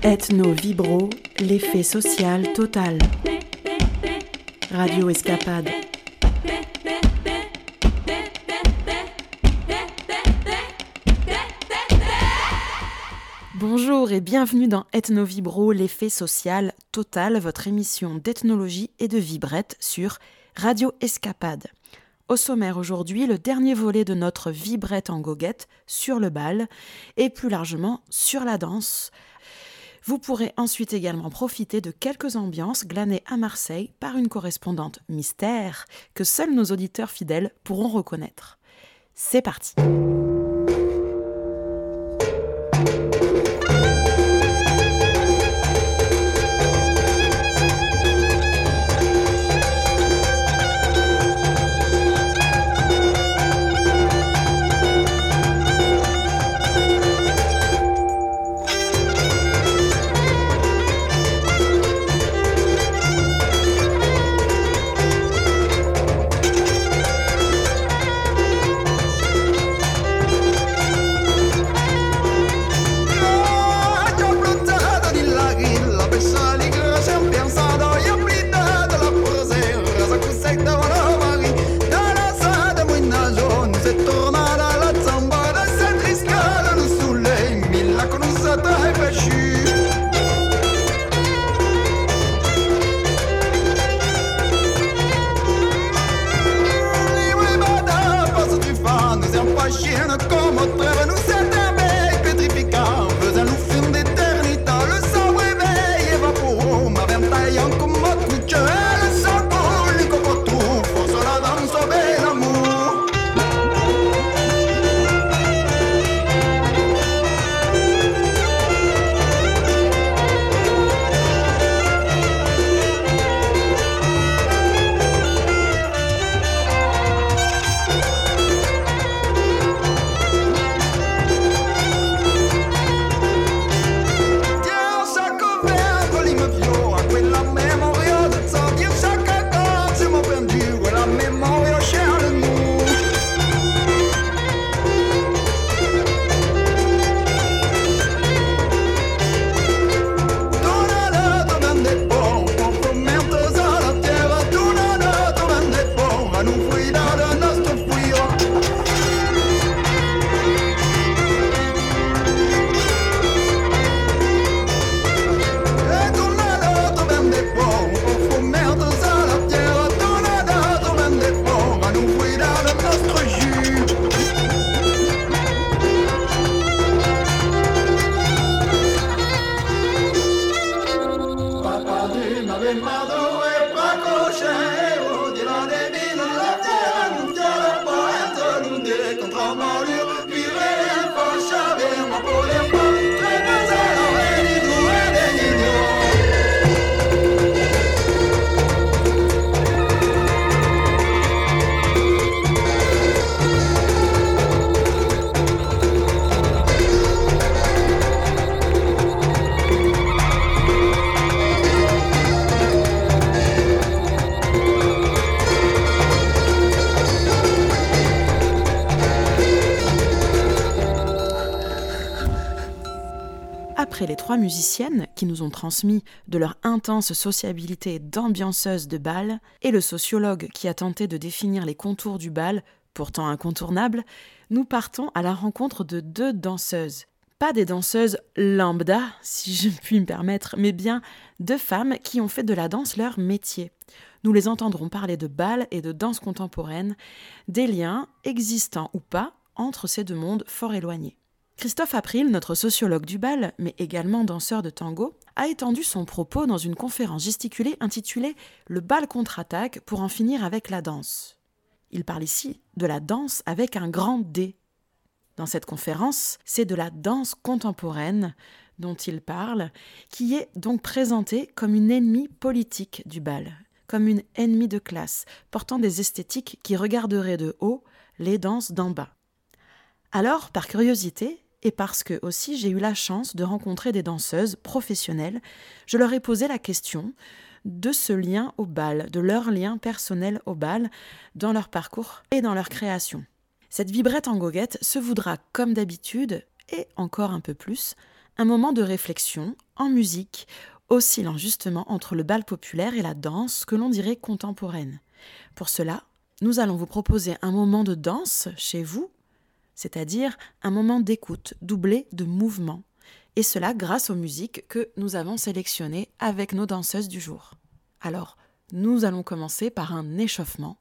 Ethno Vibro, l'effet social total. Radio Escapade. Bonjour et bienvenue dans Ethno Vibro, l'effet social total, votre émission d'ethnologie et de vibrette sur Radio Escapade. Au sommaire aujourd'hui, le dernier volet de notre vibrette en goguette sur le bal et plus largement sur la danse. Vous pourrez ensuite également profiter de quelques ambiances glanées à Marseille par une correspondante mystère que seuls nos auditeurs fidèles pourront reconnaître. C'est parti! Musiciennes qui nous ont transmis de leur intense sociabilité d'ambianceuse de bal, et le sociologue qui a tenté de définir les contours du bal, pourtant incontournable, nous partons à la rencontre de deux danseuses. Pas des danseuses lambda, si je puis me permettre, mais bien deux femmes qui ont fait de la danse leur métier. Nous les entendrons parler de bal et de danse contemporaine, des liens, existants ou pas, entre ces deux mondes fort éloignés. Christophe April, notre sociologue du bal, mais également danseur de tango, a étendu son propos dans une conférence gesticulée intitulée Le bal contre-attaque pour en finir avec la danse. Il parle ici de la danse avec un grand D. Dans cette conférence, c'est de la danse contemporaine dont il parle, qui est donc présentée comme une ennemie politique du bal, comme une ennemie de classe, portant des esthétiques qui regarderaient de haut les danses d'en bas. Alors, par curiosité, et parce que aussi j'ai eu la chance de rencontrer des danseuses professionnelles, je leur ai posé la question de ce lien au bal, de leur lien personnel au bal, dans leur parcours et dans leur création. Cette vibrette en goguette se voudra, comme d'habitude, et encore un peu plus, un moment de réflexion, en musique, oscillant justement entre le bal populaire et la danse que l'on dirait contemporaine. Pour cela, nous allons vous proposer un moment de danse chez vous, c'est-à-dire un moment d'écoute doublé de mouvement, et cela grâce aux musiques que nous avons sélectionnées avec nos danseuses du jour. Alors, nous allons commencer par un échauffement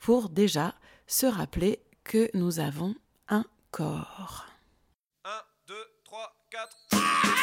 pour déjà se rappeler que nous avons un corps. 1, 2, 3, 4.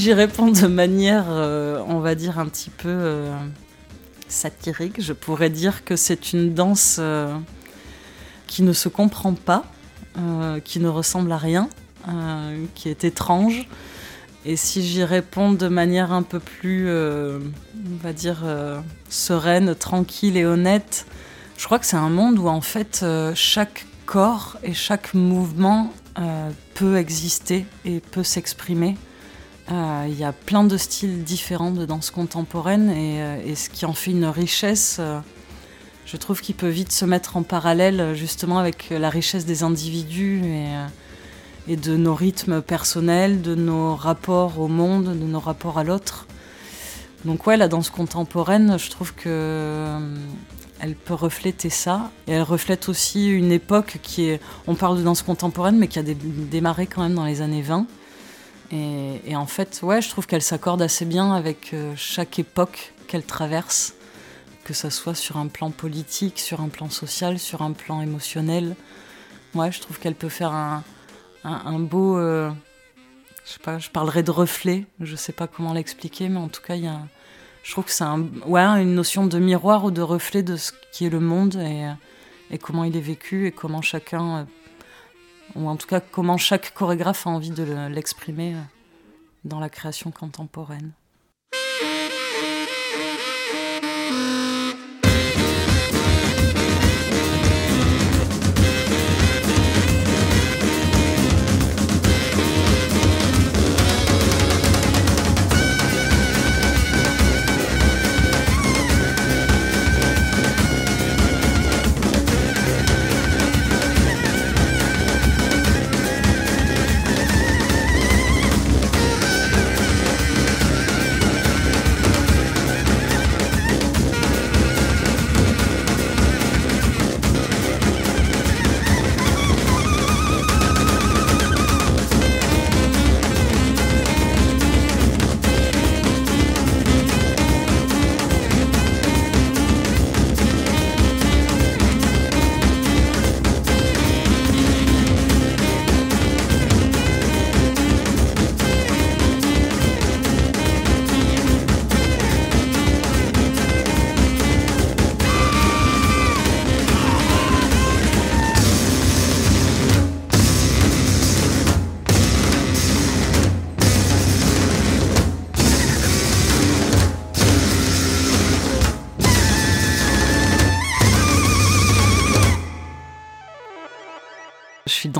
J'y réponds de manière, euh, on va dire, un petit peu euh, satirique, je pourrais dire que c'est une danse euh, qui ne se comprend pas, qui ne ressemble à rien, qui est étrange. Et si j'y réponds de manière un peu plus, on va dire, sereine, tranquille et honnête, je crois que c'est un monde où en fait chaque corps et chaque mouvement peut exister et peut s'exprimer. Euh, il y a plein de styles différents de danse contemporaine et, euh, ce qui en fait une richesse, euh, je trouve qu'il peut vite se mettre en parallèle justement avec la richesse des individus et, de nos rythmes personnels, de nos rapports au monde, de nos rapports à l'autre. Donc ouais, la danse contemporaine, je trouve que elle peut refléter ça et elle reflète aussi une époque qui est, on parle de danse contemporaine, mais qui a démarré quand même dans les années 20 et, en fait, ouais, je trouve qu'elle s'accorde assez bien avec euh, chaque époque qu'elle traverse, que ce soit sur un plan politique, sur un plan social, sur un plan émotionnel. Ouais, je trouve qu'elle peut faire un, beau. Euh, je sais pas, je parlerai de reflet, je sais pas comment l'expliquer, mais en tout cas, il y a, je trouve que c'est un, ouais, une notion de miroir ou de reflet de ce qui est le monde et, et comment il est vécu et comment chacun euh, ou en tout cas comment chaque chorégraphe a envie de l'exprimer euh, dans la création contemporaine.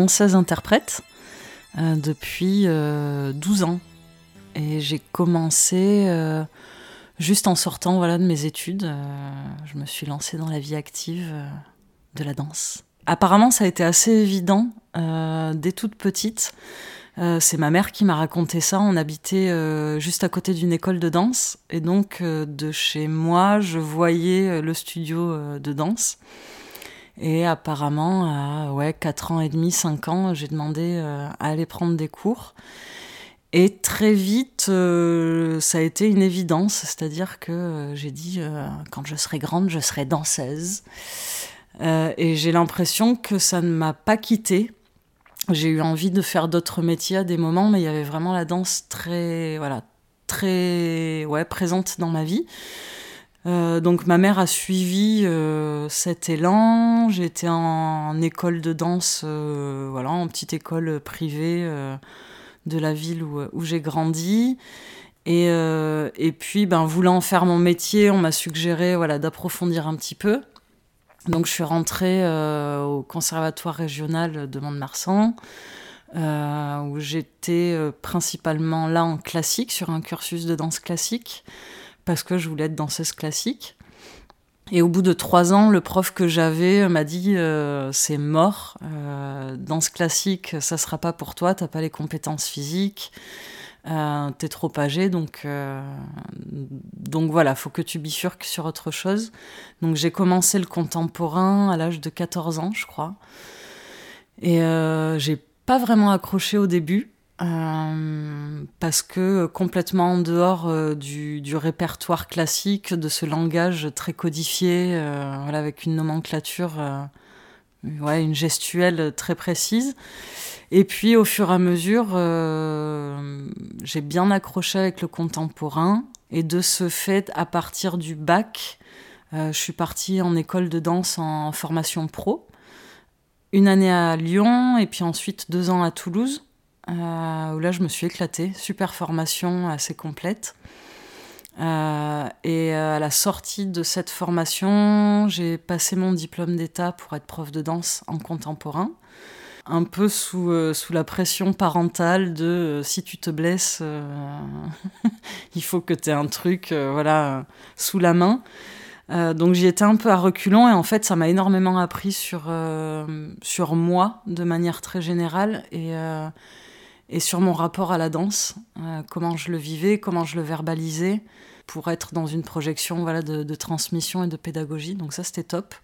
Suis danseuse-interprète depuis 12 ans. Et j'ai commencé juste en sortant voilà, de mes études. je me suis lancée dans la vie active de la danse. Apparemment, ça a été assez évident dès toute petite. Euh, c'est ma mère qui m'a raconté ça. On habitait euh, juste à côté d'une école de danse. Et donc, euh, de chez moi, je voyais le studio de danse. Et apparemment, à ouais, 4 ans et demi, 5 ans, j'ai demandé à aller prendre des cours. Et très vite, ça a été une évidence. C'est-à-dire que j'ai dit, quand je serai grande, je serai danseuse. et j'ai l'impression que ça ne m'a pas quittée j'ai eu envie de faire d'autres métiers à des moments, mais il y avait vraiment la danse très, voilà, très ouais, présente dans ma vie. Euh, donc ma mère a suivi euh, cet élan. J'étais en, école de danse, euh, voilà, en petite école privée de la ville où, j'ai grandi. Et, puis, ben, voulant faire mon métier, on m'a suggéré voilà, d'approfondir un petit peu. Donc je suis rentrée au conservatoire régional de Mont-de-Marsan, où j'étais principalement là en classique, sur un cursus de danse classique, parce que je voulais être danseuse classique. Et au bout de trois ans, le prof que j'avais m'a dit c'est mort, danse classique, ça sera pas pour toi, t'as pas les compétences physiques. Euh, t'es trop âgé, donc, euh, donc voilà, faut que tu bifurques sur autre chose. Donc j'ai commencé le contemporain à l'âge de 14 ans, je crois. Et euh, j'ai pas vraiment accroché au début. Parce que complètement en dehors du, du, répertoire classique, de ce langage très codifié, voilà, avec une nomenclature, ouais, une gestuelle très précise. Et puis au fur et à mesure, euh, j'ai bien accroché avec le contemporain. Et de ce fait, à partir du bac, euh, je suis partie en école de danse en formation pro. Une année à Lyon et puis ensuite deux ans à Toulouse, euh, où là je me suis éclatée. Super formation assez complète. et à la sortie de cette formation, j'ai passé mon diplôme d'état pour être prof de danse en contemporain un peu sous, euh, sous la pression parentale de euh, si tu te blesses, euh, il faut que tu aies un truc voilà, sous la main. donc j'y étais un peu à reculons et en fait ça m'a énormément appris sur, sur moi de manière très générale et, et sur mon rapport à la danse, comment je le vivais, comment je le verbalisais pour être dans une projection voilà, de, de transmission et de pédagogie. Donc ça c'était top.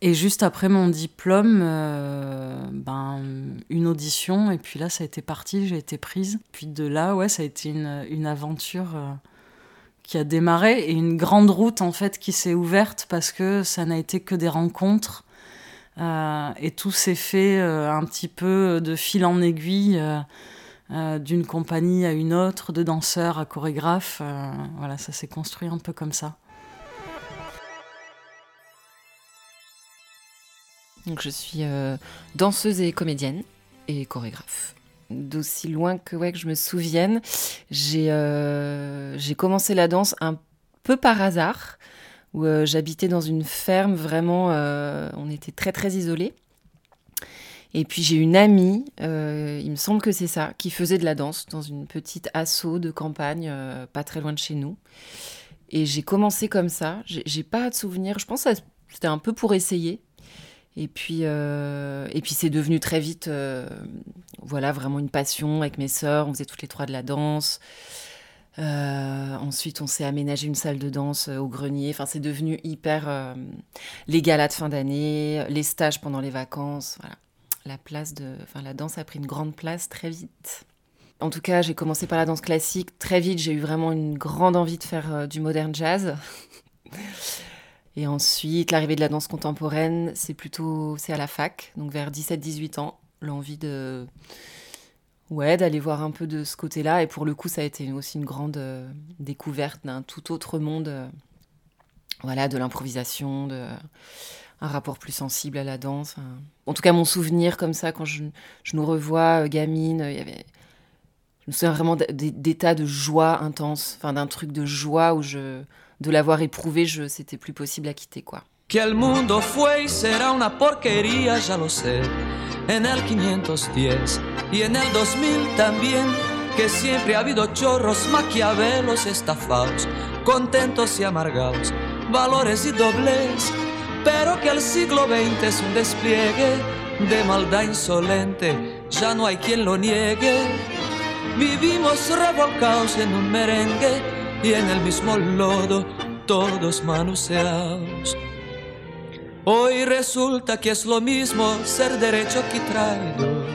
Et juste après mon diplôme, euh, ben, une audition, et puis là, ça a été parti, j'ai été prise. Puis de là, ouais, ça a été une, une aventure euh, qui a démarré et une grande route, en fait, qui s'est ouverte parce que ça n'a été que des rencontres. Euh, et tout s'est fait un petit peu de fil en aiguille, d'une compagnie à une autre, de danseurs à chorégraphes. voilà, ça s'est construit un peu comme ça. Donc je suis euh, danseuse et comédienne et chorégraphe. D'aussi loin que, ouais, que je me souvienne, j'ai euh, commencé la danse un peu par hasard, où euh, j'habitais dans une ferme, vraiment, on était très très isolés. Et puis j'ai une amie, il me semble que c'est ça, qui faisait de la danse dans une petite assaut de campagne, pas très loin de chez nous. Et j'ai commencé comme ça, j'ai pas de souvenir, je pense que c'était un peu pour essayer. Et puis, euh, et puis c'est devenu très vite, euh, voilà, vraiment une passion avec mes sœurs. On faisait toutes les trois de la danse. Euh, ensuite, on s'est aménagé une salle de danse au grenier. Enfin, c'est devenu hyper. les galas de fin d'année, les stages pendant les vacances. Voilà. La place de, enfin, la danse a pris une grande place très vite. En tout cas, j'ai commencé par la danse classique. Très vite, j'ai eu vraiment une grande envie de faire du modern jazz. Et ensuite, l'arrivée de la danse contemporaine, c'est plutôt c'est à la fac, donc vers 17-18 ans, l'envie de ouais, d'aller voir un peu de ce côté-là et pour le coup, ça a été aussi une grande euh, découverte d'un tout autre monde euh, voilà, de l'improvisation, de un rapport plus sensible à la danse. En tout cas, mon souvenir comme ça quand je, je nous revois euh, gamine, il y avait je me souviens vraiment d'états de joie intense, enfin d'un truc de joie où je de l'avoir éprouvé, je, c'était plus possible à quitter, quoi. Que el mundo fue y será una porquería, ya lo sé. En el 510 y en el 2000 también, que siempre ha habido chorros, maquiavelos, estafados, contentos y amargados, valores y dobles, pero que el siglo XX es un despliegue de maldad insolente, ya no hay quien lo niegue. Vivimos revolcados en un merengue y en el mismo lodo, todos manoseados. Hoy resulta que es lo mismo ser derecho que traidor.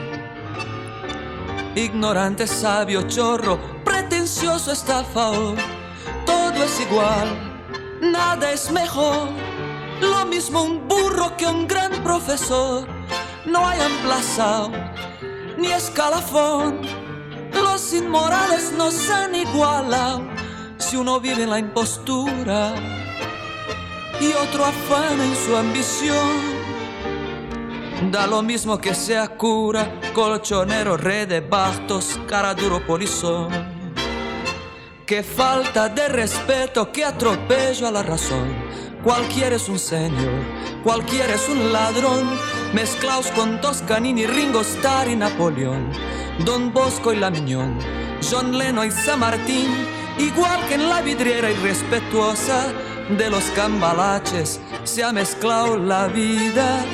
Ignorante, sabio, chorro, pretencioso, estafador. Todo es igual, nada es mejor. Lo mismo un burro que un gran profesor. No hay emplazado ni escalafón. Los inmorales nos han igualado si uno vive en la impostura y otro afana en su ambición. Da lo mismo que sea cura, colchonero, red de bastos, cara duro polizón. Qué falta de respeto, qué atropello a la razón. Cualquiera es un señor, cualquiera es un ladrón, mezclaos con Toscanini, Ringo Starr y Napoleón, Don Bosco y La Miñón, John Lennon y San Martín, igual que en la vidriera irrespetuosa de los cambalaches se ha mezclado la vida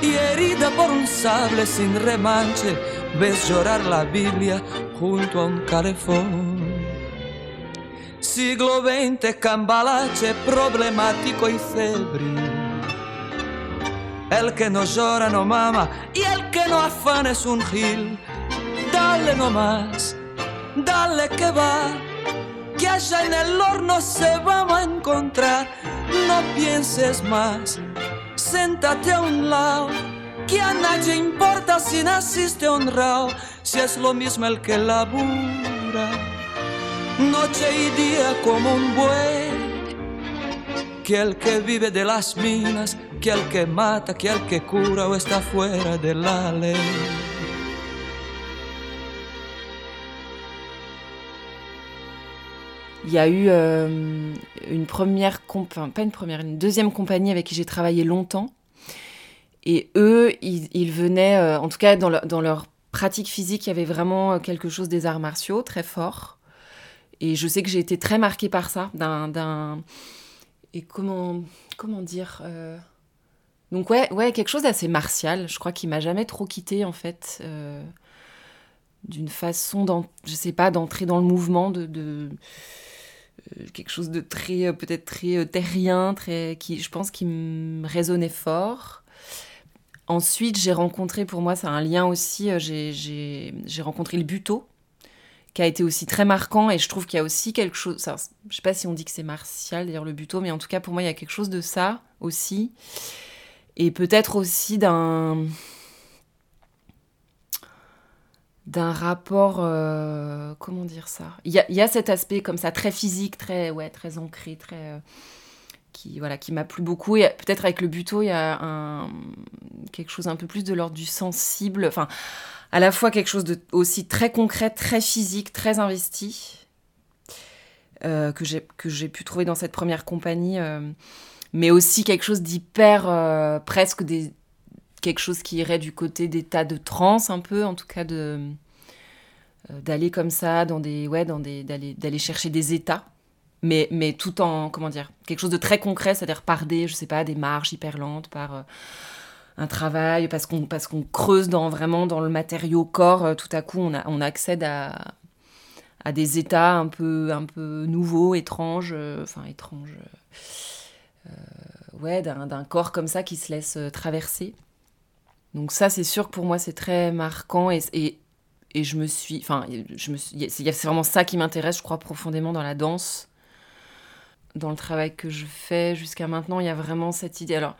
y herida por un sable sin remanche ves llorar la Biblia junto a un calefón. Siglo XX, cambalache problemático y febril. El que no llora no mama y el que no afana es un gil. Dale nomás, dale que va que allá en el horno se vamos a encontrar. No pienses más, séntate a un lado, que a nadie importa si naciste honrado, si es lo mismo el que labura, noche y día como un buey, que el que vive de las minas, que el que mata, que el que cura o está fuera de la ley. Il y a eu euh, une première, enfin, pas une première, une deuxième compagnie avec qui j'ai travaillé longtemps. Et eux, ils, venaient, euh, en tout cas dans, leur pratique physique, il y avait vraiment quelque chose des arts martiaux très fort. Et je sais que j'ai été très marquée par ça, d'un, et comment, comment dire, euh, donc ouais, ouais, quelque chose d'assez martial. Je crois qu'il m'a jamais trop quitté en fait, d'une façon, je sais pas, d'entrer dans le mouvement, de euh, quelque chose de très euh, peut-être très euh, terrien, très qui je pense qui me résonnait fort. Ensuite, j'ai rencontré pour moi, c'est un lien aussi, j'ai rencontré le buto, qui a été aussi très marquant et je trouve qu'il y a aussi quelque chose, ça, je sais pas si on dit que c'est martial d'ailleurs le buto, mais en tout cas pour moi il y a quelque chose de ça aussi et peut-être aussi d'un d'un rapport, euh, comment dire ça? Il y a, cet aspect comme ça très physique, très ouais, très ancré, très euh, qui voilà, qui m'a plu beaucoup. Peut-être avec le buto, il y a quelque chose un peu plus de l'ordre du sensible. Enfin, à la fois quelque chose de aussi très concret, très physique, très investi euh, que j'ai que j'ai pu trouver dans cette première compagnie, mais aussi quelque chose d'hyper presque des quelque chose qui irait du côté d'état de transe un peu, en tout cas de euh, d'aller comme ça dans des ouais dans des d'aller d'aller chercher des états. Mais mais tout en comment dire quelque chose de très concret c'est-à-dire par des je sais pas des marches hyper lentes par euh, un travail parce qu'on parce qu'on creuse dans vraiment dans le matériau corps euh, tout à coup on a, on accède à à des états un peu un peu nouveaux étranges enfin étranges ouais d'un corps comme ça qui se laisse traverser donc ça, c'est sûr que pour moi, c'est très marquant et, et, et, je me suis, enfin, c'est vraiment ça qui m'intéresse, je crois profondément dans la danse, dans le travail que je fais jusqu'à maintenant. Il y a vraiment cette idée. Alors,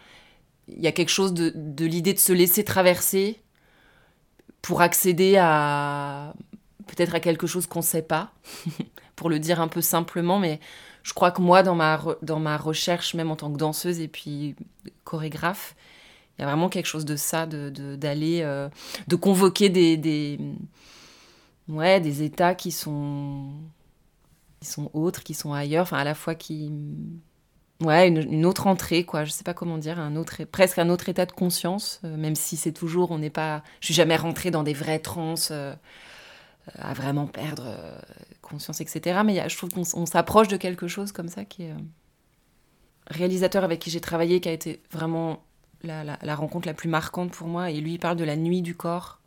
il y a quelque chose de, de l'idée de se laisser traverser pour accéder à peut-être à quelque chose qu'on ne sait pas, pour le dire un peu simplement, mais je crois que moi, dans ma, dans ma recherche, même en tant que danseuse et puis chorégraphe, il y a vraiment quelque chose de ça, d'aller, euh, de, convoquer des, des, ouais, des états qui sont, qui sont autres, qui sont ailleurs, enfin à la fois qui, ouais, une, autre entrée, quoi. Je sais pas comment dire, un autre, presque un autre état de conscience, euh, même si c'est toujours, on n'est pas, je suis jamais rentrée dans des vraies transes euh, à vraiment perdre conscience, etc. Mais je trouve qu'on s'approche de quelque chose comme ça qui est réalisateur avec qui j'ai travaillé, qui a été vraiment la, rencontre la plus marquante pour moi. Et lui, il parle de la nuit du corps.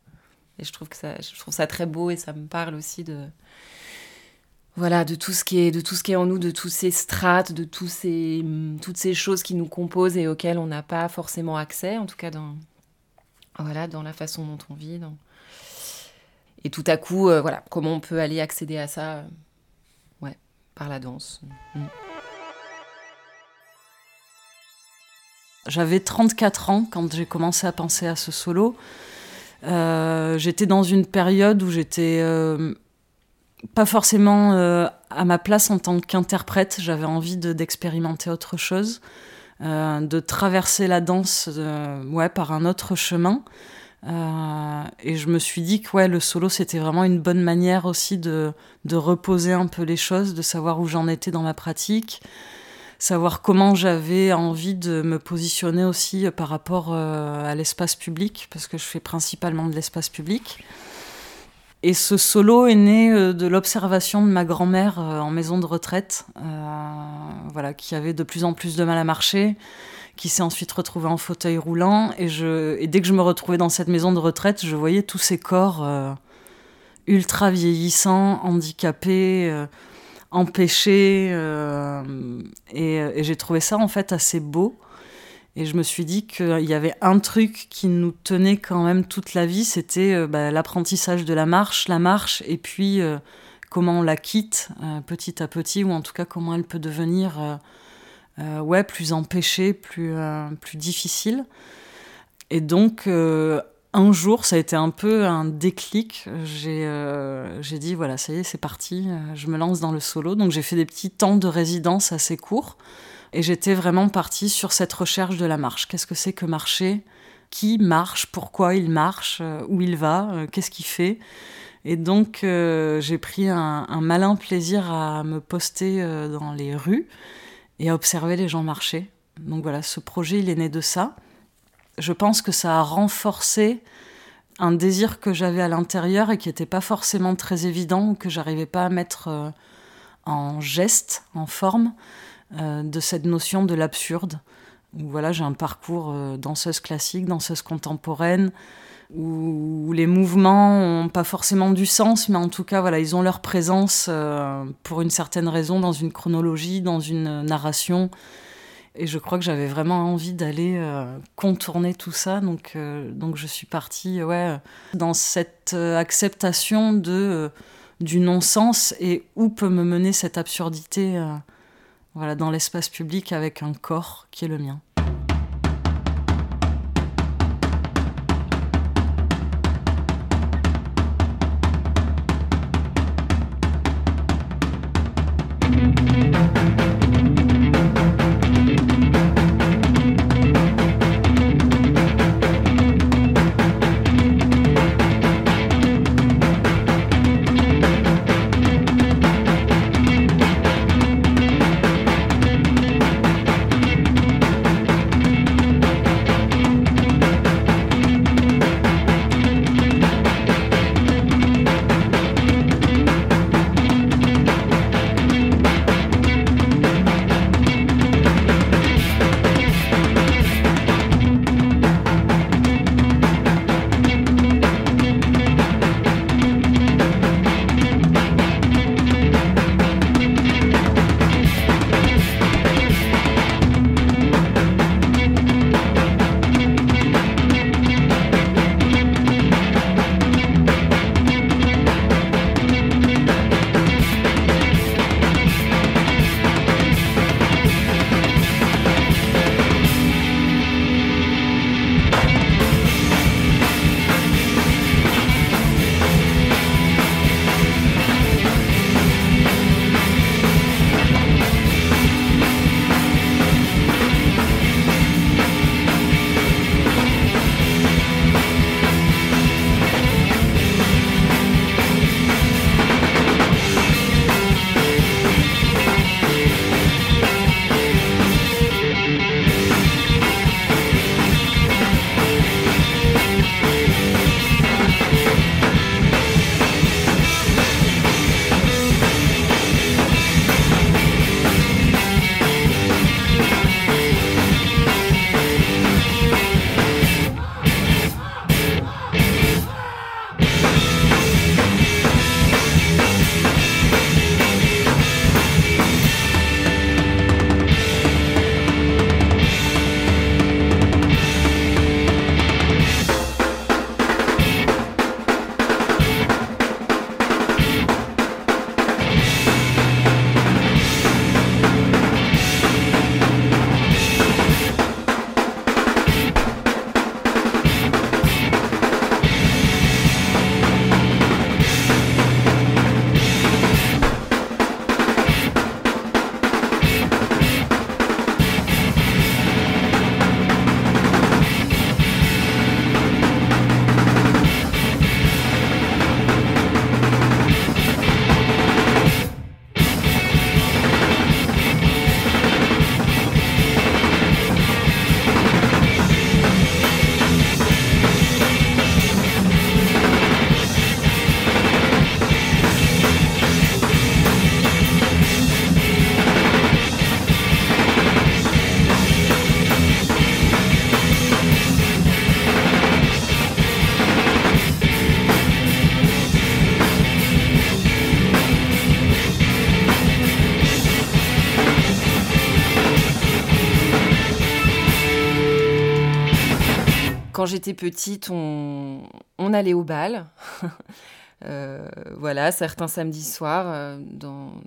Et je trouve que ça, je trouve ça très beau et ça me parle aussi de voilà, de tout ce qui est de tout ce qui est en nous, de tous ces strates, de tous ces toutes ces choses qui nous composent et auxquelles on n'a pas forcément accès, en tout cas dans voilà dans la façon dont on vit. Et tout à coup, euh, voilà, comment on peut aller accéder à ça, euh, ouais, par la danse. Mm. J'avais 34 ans quand j'ai commencé à penser à ce solo. Euh, j'étais dans une période où j'étais pas forcément euh, à ma place en tant qu'interprète. J'avais envie d'expérimenter autre chose, euh, de traverser la danse euh, ouais, par un autre chemin. et je me suis dit que ouais, le solo, c'était vraiment une bonne manière aussi de, de reposer un peu les choses, de savoir où j'en étais dans ma pratique, savoir comment j'avais envie de me positionner aussi par rapport à l'espace public, parce que je fais principalement de l'espace public. Et ce solo est né euh, de l'observation de ma grand-mère euh, en maison de retraite, euh, voilà, qui avait de plus en plus de mal à marcher, qui s'est ensuite retrouvée en fauteuil roulant. Et, je, et dès que je me retrouvais dans cette maison de retraite, je voyais tous ces corps ultra vieillissants, handicapés, empêchés. et, et j'ai trouvé ça en fait assez beau. Et je me suis dit qu'il y avait un truc qui nous tenait quand même toute la vie, c'était euh, bah, l'apprentissage de la marche, la marche, et puis euh, comment on la quitte euh, petit à petit, ou en tout cas comment elle peut devenir ouais, plus empêchée, plus, plus difficile. Et donc, un jour, ça a été un peu un déclic. J'ai dit, voilà, ça y est, c'est parti, je me lance dans le solo. Donc j'ai fait des petits temps de résidence assez courts. Et j'étais vraiment partie sur cette recherche de la marche. Qu'est-ce que c'est que marcher? Qui marche? Pourquoi il marche? Euh, Où il va? Euh, Qu'est-ce qu'il fait? Et donc, euh, j'ai pris un, malin plaisir à me poster dans les rues et à observer les gens marcher. Donc voilà, ce projet, il est né de ça. Je pense que ça a renforcé un désir que j'avais à l'intérieur et qui n'était pas forcément très évident ou que j'arrivais pas à mettre en geste, en forme. Euh, de cette notion de l'absurde. Voilà, j'ai un parcours euh, danseuse classique, danseuse contemporaine, où les mouvements n'ont pas forcément du sens, mais en tout cas, voilà, ils ont leur présence euh, pour une certaine raison dans une chronologie, dans une narration. Et je crois que j'avais vraiment envie d'aller contourner tout ça, donc, donc je suis partie ouais, dans cette acceptation de, du non-sens et où peut me mener cette absurdité voilà, dans l'espace public avec un corps qui est le mien. Quand j'étais petite, on, allait au bal. Euh, voilà, certains samedis soirs, euh, dans,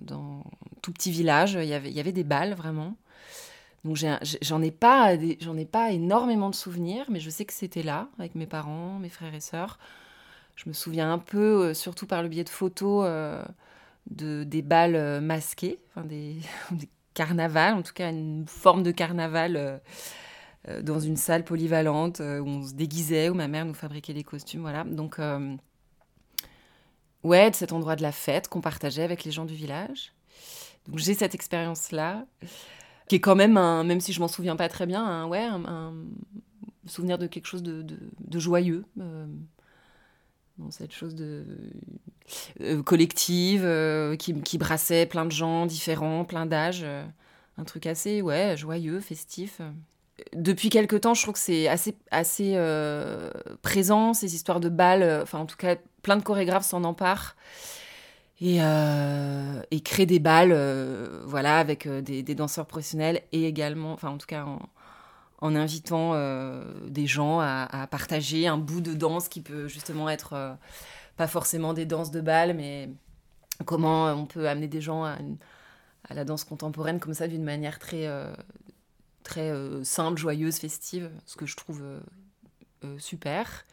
tout petit village, il y avait, il y avait des balles vraiment. Donc j'en ai pas, j'en ai pas énormément de souvenirs, mais je sais que c'était là avec mes parents, mes frères et sœurs. Je me souviens un peu, euh, surtout par le biais de photos, de des balles masquées, enfin des, des carnavals, en tout cas une forme de carnaval dans une salle polyvalente euh, où on se déguisait, où ma mère nous fabriquait les costumes, voilà. Donc euh, ouais, de cet endroit de la fête qu'on partageait avec les gens du village. Donc j'ai cette expérience-là, qui est quand même, même si je m'en souviens pas très bien, un, ouais, un, souvenir de quelque chose de, de- joyeux. euh, cette chose de euh, collective euh, qui, qui brassait plein de gens différents, plein d'âges. euh, un truc assez ouais, joyeux, festif. Depuis quelque temps, je trouve que c'est assez, euh, présent, ces histoires de balles. euh, Enfin, en tout cas, plein de chorégraphes s'en emparent et, euh, créent des balles voilà, avec des, danseurs professionnels et également, enfin, en tout cas, en, invitant des gens à, partager un bout de danse qui peut justement être pas forcément des danses de bal, mais comment on peut amener des gens à, la danse contemporaine comme ça d'une manière très, très euh, simple, joyeuse, festive, ce que je trouve euh, euh, super.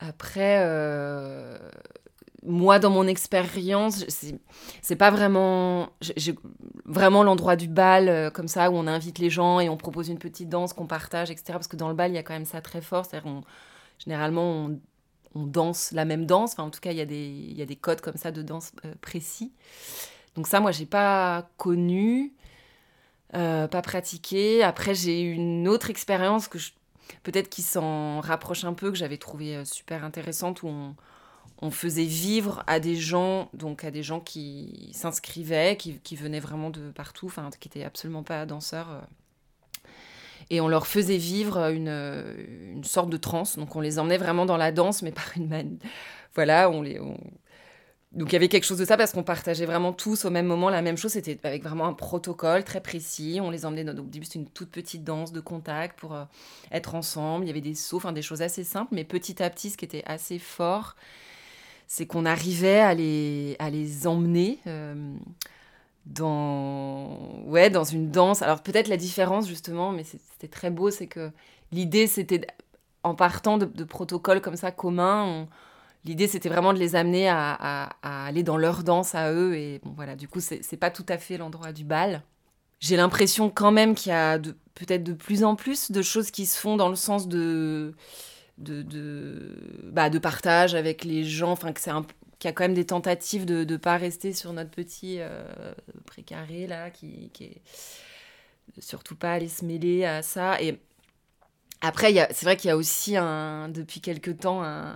Après, moi, dans mon expérience, c'est pas vraiment. vraiment l'endroit du bal, comme ça, où on invite les gens et on propose une petite danse qu'on partage, etc. Parce que dans le bal, il y a quand même ça très fort. C'est-à-dire, généralement, on, danse la même danse. Enfin, en tout cas, il y, a des- codes comme ça de danse précis. Donc, ça, moi, j'ai pas connu, euh, pas pratiqué. Après, j'ai eu une autre expérience que je- peut-être qui s'en rapproche un peu, que j'avais trouvé euh, super intéressante, où on faisait vivre à des gens, donc à des gens qui s'inscrivaient, qui, qui venaient vraiment de partout, enfin, qui n'étaient absolument pas danseurs. euh. Et on leur faisait vivre une, une sorte de transe. Donc on les emmenait vraiment dans la danse, mais par une. Voilà, on les. Donc il y avait quelque chose de ça parce qu'on partageait vraiment tous au même moment la même chose. C'était avec vraiment un protocole très précis. On les emmenait. Dans... Au début, c'était une toute petite danse de contact pour euh, être ensemble. Il y avait des sauts, enfin des choses assez simples, mais petit à petit, ce qui était assez fort, c'est qu'on arrivait à les, à les emmener euh, dans, ouais, dans une danse. Alors peut-être la différence justement, mais c'était très beau, c'est que l'idée c'était, en partant de, de protocoles comme ça communs, l'idée c'était vraiment de les amener à, aller dans leur danse à eux. Et bon voilà, du coup c'est pas tout à fait l'endroit du bal. J'ai l'impression quand même qu'il y a peut-être de plus en plus de choses qui se font dans le sens de de, bah, partage avec les gens, enfin que c'est qu'il y a quand même des tentatives de ne pas rester sur notre petit euh, précaré là, qui, qui est surtout pas aller se mêler à ça. Et après, c'est vrai qu'il y a aussi depuis quelque temps, un,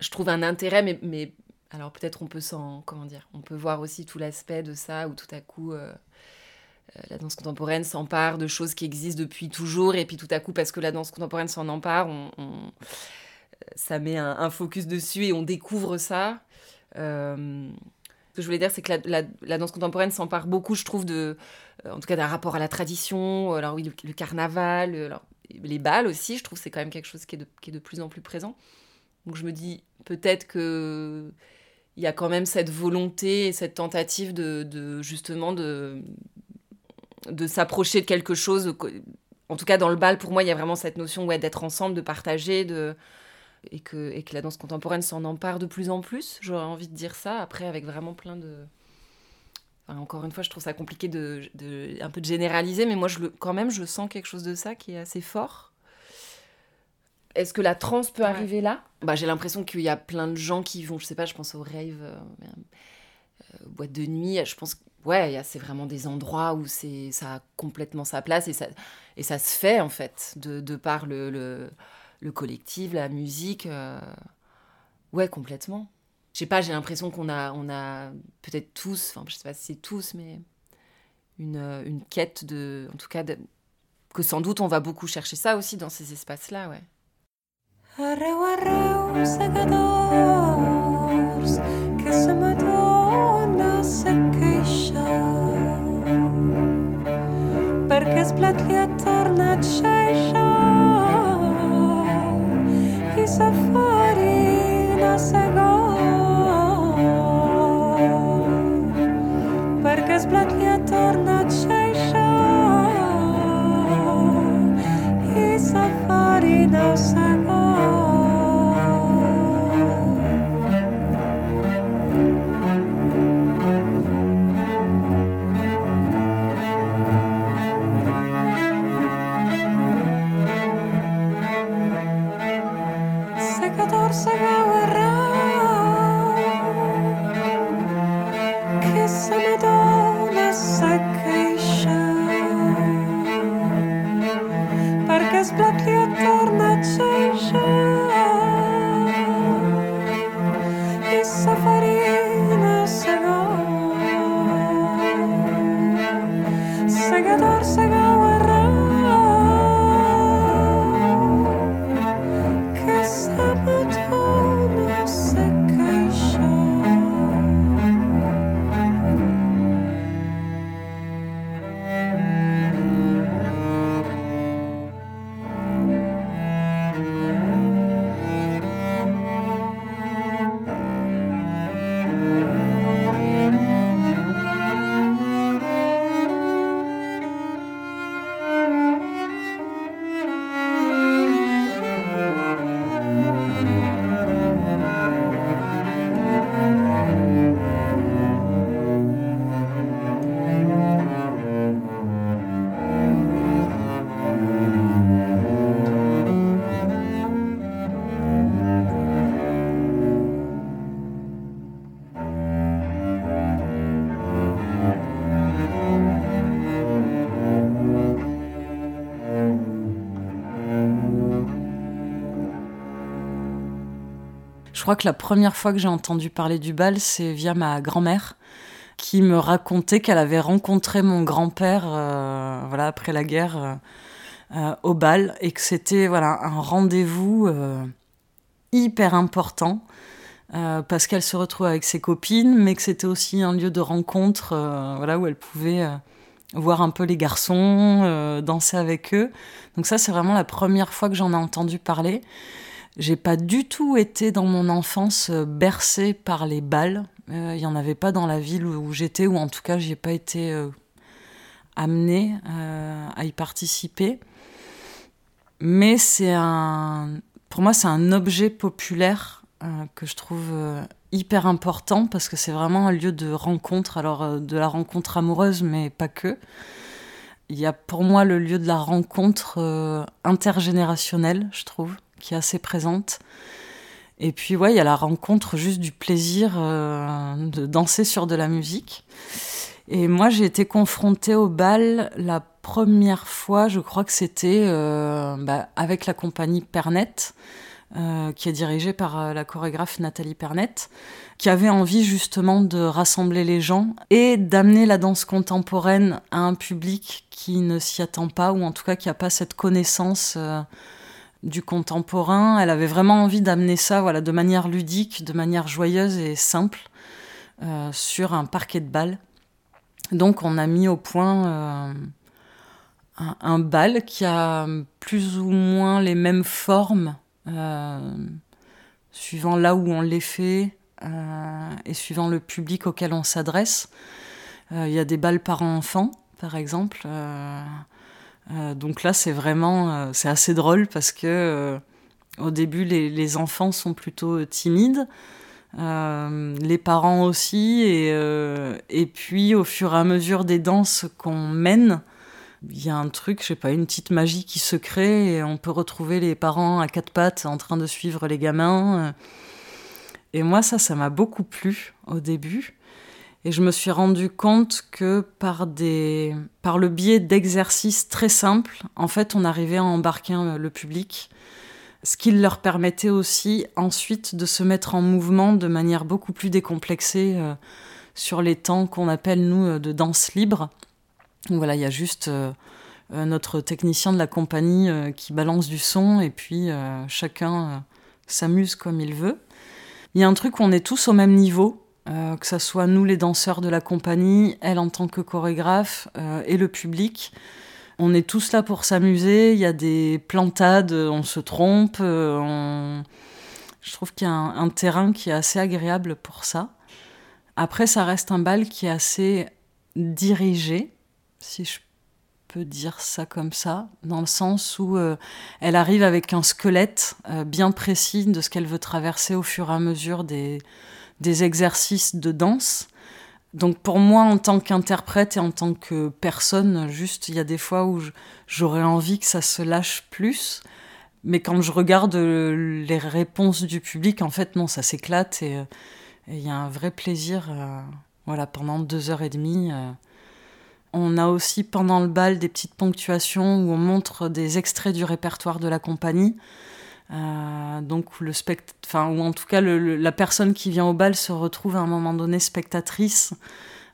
je trouve un intérêt, mais, alors peut-être on peut s'en, comment dire, on peut voir aussi tout l'aspect de ça où tout à coup. euh, euh, la danse contemporaine s'empare de choses qui existent depuis toujours, et puis tout à coup, parce que la danse contemporaine s'en empare, on- ça met un, focus dessus et on découvre ça. Euh, ce que je voulais dire, c'est que la, danse contemporaine s'empare beaucoup, je trouve, euh, en tout cas d'un rapport à la tradition. Alors oui, le, carnaval, euh, les balles aussi, je trouve c'est quand même quelque chose qui est de plus en plus présent. Donc je me dis peut-être que il y a quand même cette volonté et cette tentative de, justement de s'approcher de quelque chose. En tout cas, dans le bal, pour moi, il y a vraiment cette notion d'être ensemble, de partager. Et, que, et que la danse contemporaine s'en empare de plus en plus. J'aurais envie de dire ça, après, avec vraiment plein de... Encore une fois, je trouve ça compliqué de, un peu de généraliser, mais moi, quand même, je sens quelque chose de ça qui est assez fort. Est-ce que la transe peut Ouais. arriver là? Bah, J'ai l'impression qu'il y a plein de gens qui vont, je sais pas, je pense au rave, euh, euh, boîte de nuit, je pense que ouais, c'est vraiment des endroits où c'est ça a complètement sa place et ça, et ça se fait en fait, de, de par le, le, le collectif, la musique. euh, ouais, complètement. Je sais pas, j'ai l'impression qu'on a, on a peut-être tous, enfin je sais pas si c'est tous, mais une, une quête de, en tout cas, de- que sans doute on va beaucoup chercher ça aussi dans ces espaces-là, ouais. Arreu, arreu, segadors, que sa Madonna se queixa. Perquè es blat li ha tornat xeixa. Crois que la première fois que j'ai entendu parler du bal, c'est via ma grand-mère qui me racontait qu'elle avait rencontré mon grand-père euh, voilà, après la guerre euh, euh, au bal et que c'était voilà, un rendez-vous hyper important parce qu'elle se retrouvait avec ses copines, mais que c'était aussi un lieu de rencontre voilà, où elle pouvait voir un peu les garçons, danser avec eux. Donc ça, c'est vraiment la première fois que j'en ai entendu parler. J'ai pas du tout été dans mon enfance euh, bercée par les balles. Euh, Il y en avait pas dans la ville où, j'étais, ou en tout cas, j'y ai pas été euh, amenée euh, à y participer. Mais c'est un, pour moi, c'est un objet populaire euh, que je trouve euh, hyper important parce que c'est vraiment un lieu de rencontre. Alors euh, de la rencontre amoureuse, mais pas que. Il y a pour moi le lieu de la rencontre euh, intergénérationnelle, je trouve, qui est assez présente. Et puis ouais, il y a la rencontre juste du plaisir euh, de danser sur de la musique. Et moi, j'ai été confrontée au bal la première fois, je crois que c'était euh, bah, avec la compagnie Pernet, euh, qui est dirigée par la chorégraphe Nathalie Pernet, qui avait envie justement de rassembler les gens et d'amener la danse contemporaine à un public qui ne s'y attend pas, ou en tout cas qui n'a pas cette connaissance du contemporain. Elle avait vraiment envie d'amener ça voilà, de manière ludique, de manière joyeuse et simple euh, sur un parquet de bal. Donc on a mis au point euh, un, bal qui a plus ou moins les mêmes formes, euh, suivant là où on les fait et suivant le public auquel on s'adresse. Il y a des balles parents-enfants, par exemple. Euh, donc là, c'est vraiment, euh, c'est assez drôle parce que euh, au début, les, enfants sont plutôt timides. Les parents aussi, et, et puis au fur et à mesure des danses qu'on mène, il y a un truc, je sais pas, une petite magie qui se crée, et on peut retrouver les parents à quatre pattes en train de suivre les gamins. Et moi, ça, ça m'a beaucoup plu au début. Et je me suis rendu compte que par, des, par le biais d'exercices très simples, en fait, on arrivait à embarquer euh, le public ce qui leur permettait aussi ensuite de se mettre en mouvement de manière beaucoup plus décomplexée euh, sur les temps qu'on appelle, nous, euh, de danse libre. Voilà, il y a juste notre technicien de la compagnie qui balance du son et puis chacun s'amuse comme il veut. Il y a un truc où on est tous au même niveau, euh, que ce soit nous les danseurs de la compagnie, elle en tant que chorégraphe euh, et le public. On est tous là pour s'amuser, il y a des plantades, on se trompe, euh, on... je trouve qu'il y a un, terrain qui est assez agréable pour ça. Après, ça reste un bal qui est assez dirigée, si je peux dire ça comme ça, dans le sens où euh, elle arrive avec un squelette euh, bien précis de ce qu'elle veut traverser au fur et à mesure des, des exercices de danse. Donc pour moi, en tant qu'interprète et en tant que personne, juste, il y a des fois où j'aurais envie que ça se lâche plus. Mais quand je regarde euh, les réponses du public, en fait, non, ça s'éclate et euh, il y a un vrai plaisir. euh, voilà, pendant deux heures et demie. On a aussi pendant le bal des petites ponctuations où on montre des extraits du répertoire de la compagnie. Euh, donc le spect... enfin, ou en tout cas la personne qui vient au bal se retrouve à un moment donné spectatrice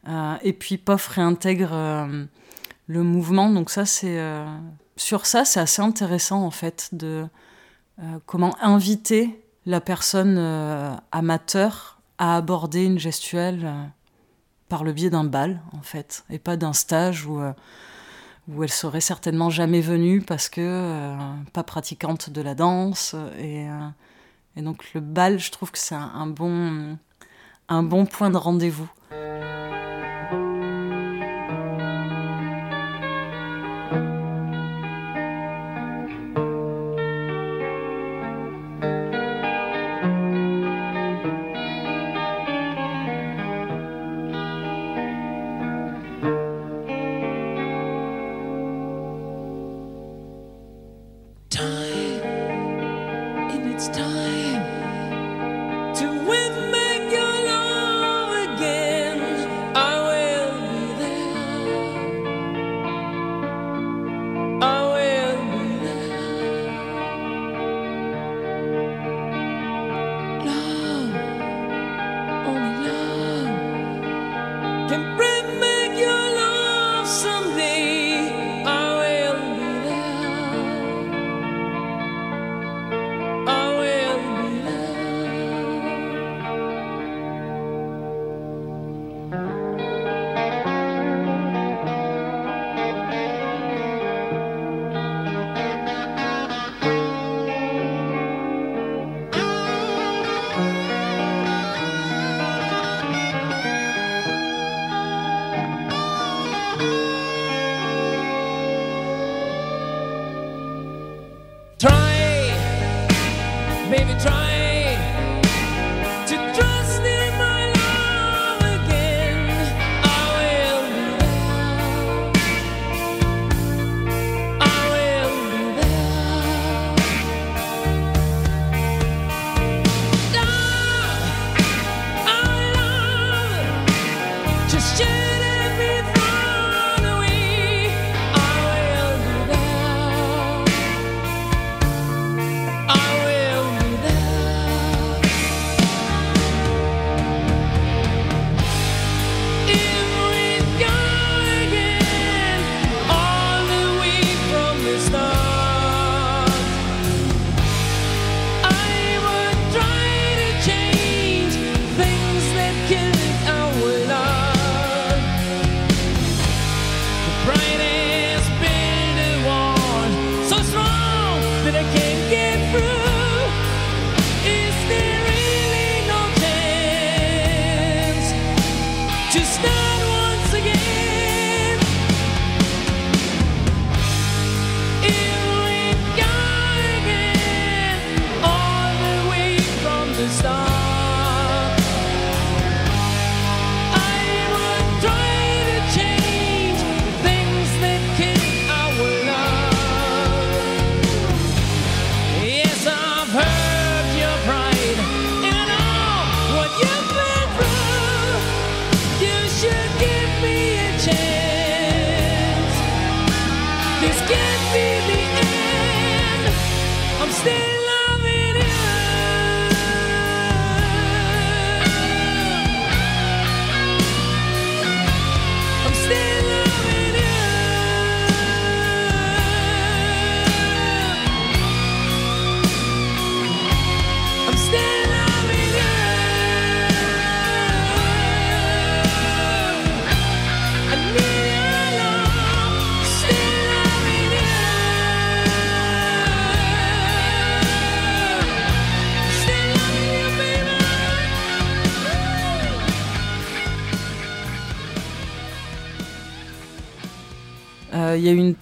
euh, et puis pof réintègre euh, le mouvement. Donc ça c'est sur ça c'est assez intéressant en fait de comment inviter la personne amateur à aborder une gestuelle par le biais d'un bal en fait et pas d'un stage euh, où elle serait certainement jamais venue parce que euh, pas pratiquante de la danse et, euh, et donc le bal je trouve que c'est un bon point de rendez-vous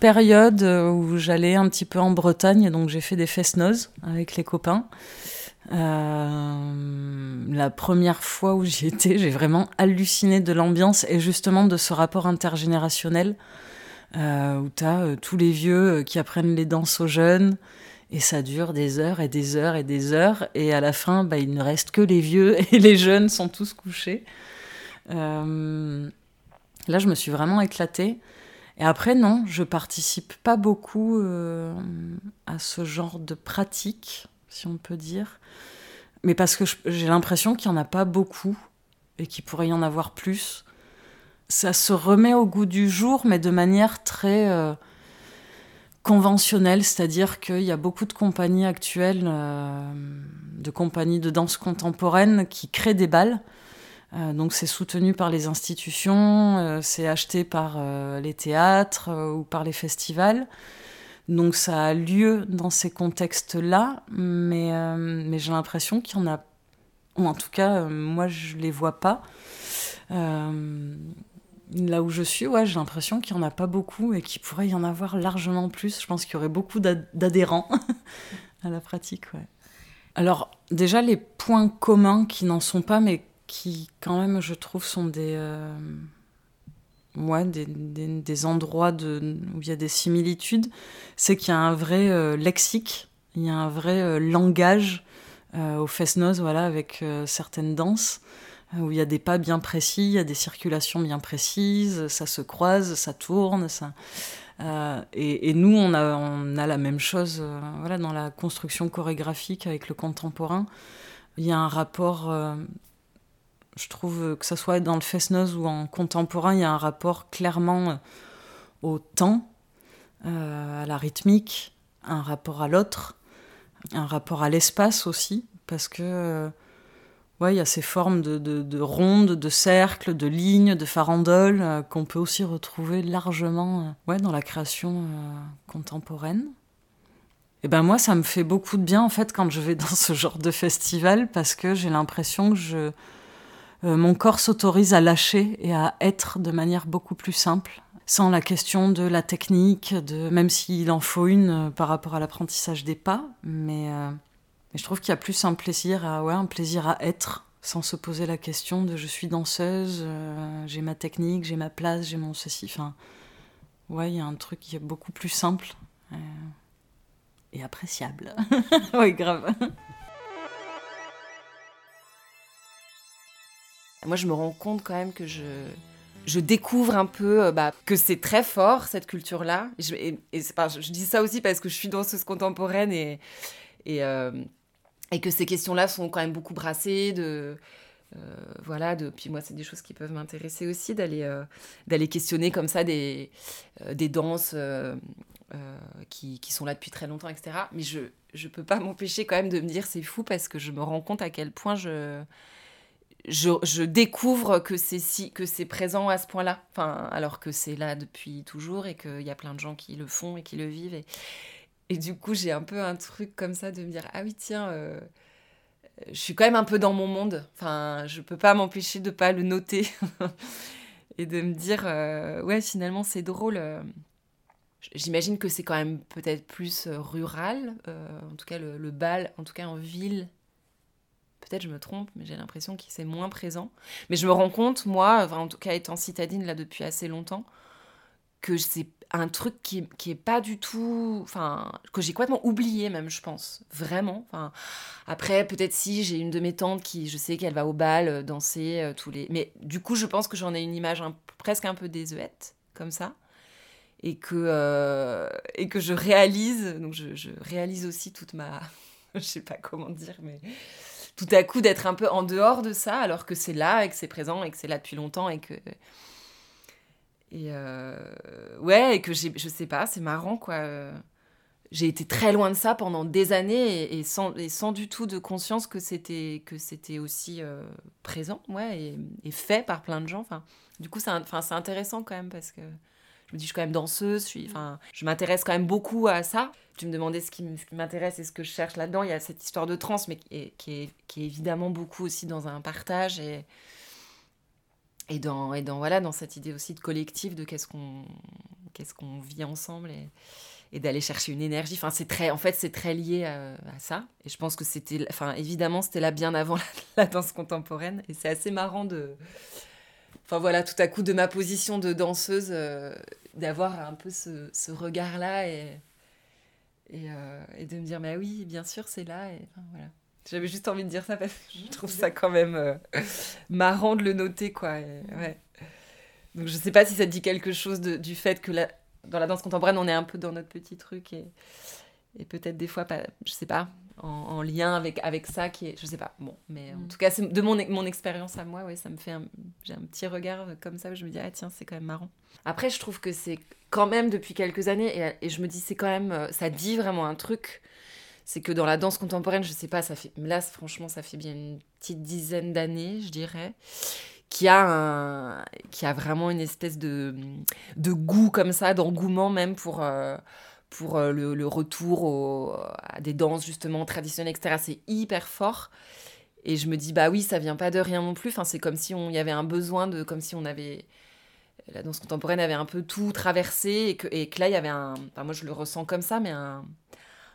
période euh, où j'allais un petit peu en Bretagne, donc j'ai fait des fest-noz avec les copains. Euh, la première fois où j'y étais, j'ai vraiment halluciné de l'ambiance et justement de ce rapport intergénérationnel euh, où tu as tous les vieux qui apprennent les danses aux jeunes et ça dure des heures et des heures et des heures et à la fin, bah, il ne reste que les vieux et les jeunes sont tous couchés. Là, je me suis vraiment éclatée. Et après, non, je participe pas beaucoup euh, à ce genre de pratique, si on peut dire. Mais parce que j'ai l'impression qu'il n'y en a pas beaucoup et qu'il pourrait y en avoir plus. Ça se remet au goût du jour, mais de manière très euh, conventionnelle, c'est-à-dire qu'il y a beaucoup de compagnies actuelles, euh, de compagnies de danse contemporaine qui créent des balles. Euh, donc c'est soutenu par les institutions, euh, c'est acheté par euh, les théâtres ou par les festivals. Donc ça a lieu dans ces contextes-là, mais, mais j'ai l'impression qu'il y en a, ou en tout cas moi je les vois pas. Là où je suis, ouais, j'ai l'impression qu'il y en a pas beaucoup et qu'il pourrait y en avoir largement plus. Je pense qu'il y aurait beaucoup d'ad- d'adhérents à la pratique. Alors déjà les points communs qui n'en sont pas, mais qui quand même je trouve sont des euh, ouais, des, des, endroits de, où il y a des similitudes, c'est qu'il y a un vrai euh, lexique, il y a un vrai euh, langage au Fest-Noz, voilà, avec certaines danses, où il y a des pas bien précis, il y a des circulations bien précises, ça se croise, ça tourne, ça... Et, et nous, on a, on a la même chose voilà, dans la construction chorégraphique avec le contemporain. Il y a un rapport, je trouve que ce soit dans le Fest-Noz ou en contemporain, il y a un rapport clairement euh, au temps, euh, à la rythmique, un rapport à l'autre, un rapport à l'espace aussi, parce que euh, ouais, il y a ces formes de, de, de rondes, de cercles, de lignes, de farandoles euh, qu'on peut aussi retrouver largement euh, ouais, dans la création euh, contemporaine. Et ben moi, ça me fait beaucoup de bien en fait quand je vais dans ce genre de festival parce que j'ai l'impression que je, euh, mon corps s'autorise à lâcher et à être de manière beaucoup plus simple, sans la question de la technique, de même s'il en faut une euh, par rapport à l'apprentissage des pas, mais, euh, mais je trouve qu'il y a plus un plaisir à ouais, un plaisir à être sans se poser la question de je suis danseuse, j'ai ma technique, j'ai ma place, j'ai mon ceci. Enfin, ouais, il y a un truc qui est beaucoup plus simple et appréciable. oui, grave. Moi, je me rends compte quand même que je, je découvre un peu euh, bah, que c'est très fort, cette culture-là. Je, dis ça aussi parce que je suis danseuse contemporaine et, et, euh, et que ces questions-là sont quand même beaucoup brassées. De, euh, voilà, de, puis moi, c'est des choses qui peuvent m'intéresser aussi, d'aller questionner comme ça des, des danses qui, qui sont là depuis très longtemps, etc. Mais je ne peux pas m'empêcher quand même de me dire c'est fou parce que je me rends compte à quel point je je, découvre que c'est si, que c'est présent à ce point-là, enfin, alors que c'est là depuis toujours et qu'il y a plein de gens qui le font et qui le vivent. Et, du coup, j'ai un peu un truc comme ça de me dire ah oui tiens, euh, je suis quand même un peu dans mon monde. Enfin, je peux pas m'empêcher de pas le noter et de me dire euh, ouais finalement c'est drôle. euh. J'imagine que c'est quand même peut-être plus rural, en tout cas le bal, en tout cas en ville, Peut-être je me trompe, mais j'ai l'impression qu'il c'est moins présent. Mais je me rends compte, moi, en tout cas étant citadine là depuis assez longtemps, que c'est un truc qui, qui est pas du tout, enfin, que j'ai complètement oublié même, je pense, vraiment. Enfin, après, peut-être si j'ai une de mes tantes qui, je sais qu'elle va au bal euh, danser euh, tous les, mais du coup, je pense que j'en ai une image presque un peu désuète comme ça. Et que, euh, et que je réalise, donc je, je réalise aussi toute ma, je sais pas comment dire, mais tout à coup d'être un peu en dehors de ça alors que c'est là et que c'est présent et que c'est là depuis longtemps et que et euh, ouais et que je sais pas c'est marrant quoi. J'ai été très loin de ça pendant des années et, sans et sans du tout de conscience que c'était que c'était aussi euh, présent ouais et, fait par plein de gens. Enfin du coup c'est enfin c'est intéressant quand même parce que je me dis je suis quand même danseuse je je m'intéresse quand même beaucoup à ça tu me demandais ce qui, m'intéresse et ce que je cherche là-dedans. Il y a cette histoire de trans, mais qui est, évidemment beaucoup aussi dans un partage et, dans, voilà, dans cette idée aussi de collectif, de qu'est-ce qu'on vit ensemble et, d'aller chercher une énergie. Enfin, très, en fait, c'est très lié à, à ça. Et je pense que c'était, enfin, évidemment, c'était là bien avant la, la danse contemporaine. Et c'est assez marrant de, enfin voilà, tout à coup de ma position de danseuse, euh, d'avoir un peu ce, ce regard-là et et, euh, et de me dire, mais oui, bien sûr, c'est là. Et enfin, voilà. J'avais juste envie de dire ça parce que je trouve ça quand même euh, marrant de le noter, quoi. Et, ouais. Donc je sais pas si ça te dit quelque chose de- du fait que la, dans la danse contemporaine, on est un peu dans notre petit truc et, et peut-être des fois, pas, je sais pas, en, en lien avec, avec ça qui est, je sais pas. Bon, mais en Mm. tout cas, de mon, mon expérience à moi, ouais, ça me fait j'ai un petit regard comme ça où je me dis, ah tiens, c'est quand même marrant. Après, je trouve que c'est quand même depuis quelques années et, et je me dis, c'est quand même, euh, ça dit vraiment un truc. C'est que dans la danse contemporaine, je sais pas, ça fait, là, franchement, ça fait bien une petite dizaine d'années, je dirais qui a, un, qui a vraiment une espèce de, de goût comme ça, d'engouement même pour, euh, pour euh, le, retour au- à des danses justement traditionnelles, etc. C'est hyper fort. Et je me dis, bah oui, ça vient pas de rien non plus. Enfin, c'est comme si on y avait un besoin de, comme si on avait, la danse contemporaine avait un peu tout traversé et que, et que là, il y avait un, enfin, moi je le ressens comme ça, mais un,